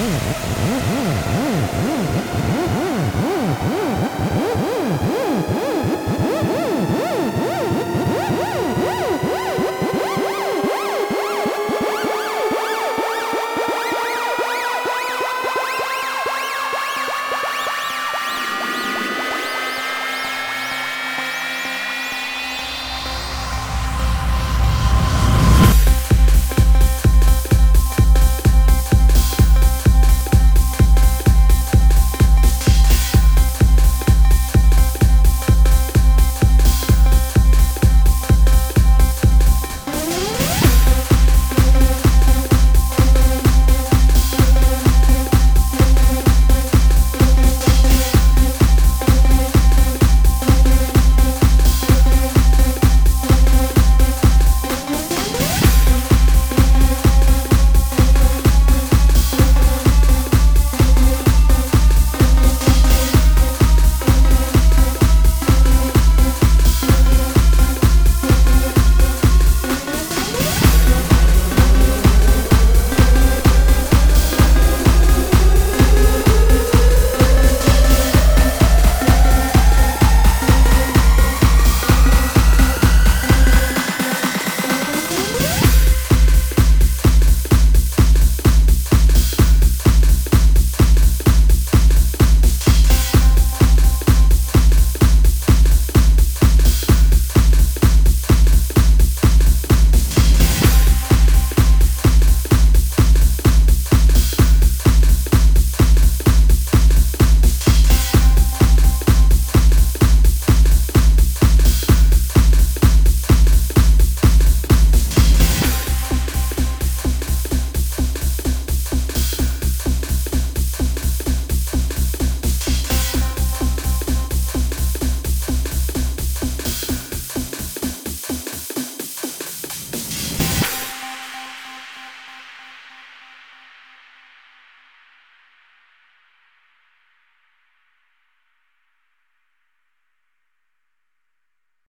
うん。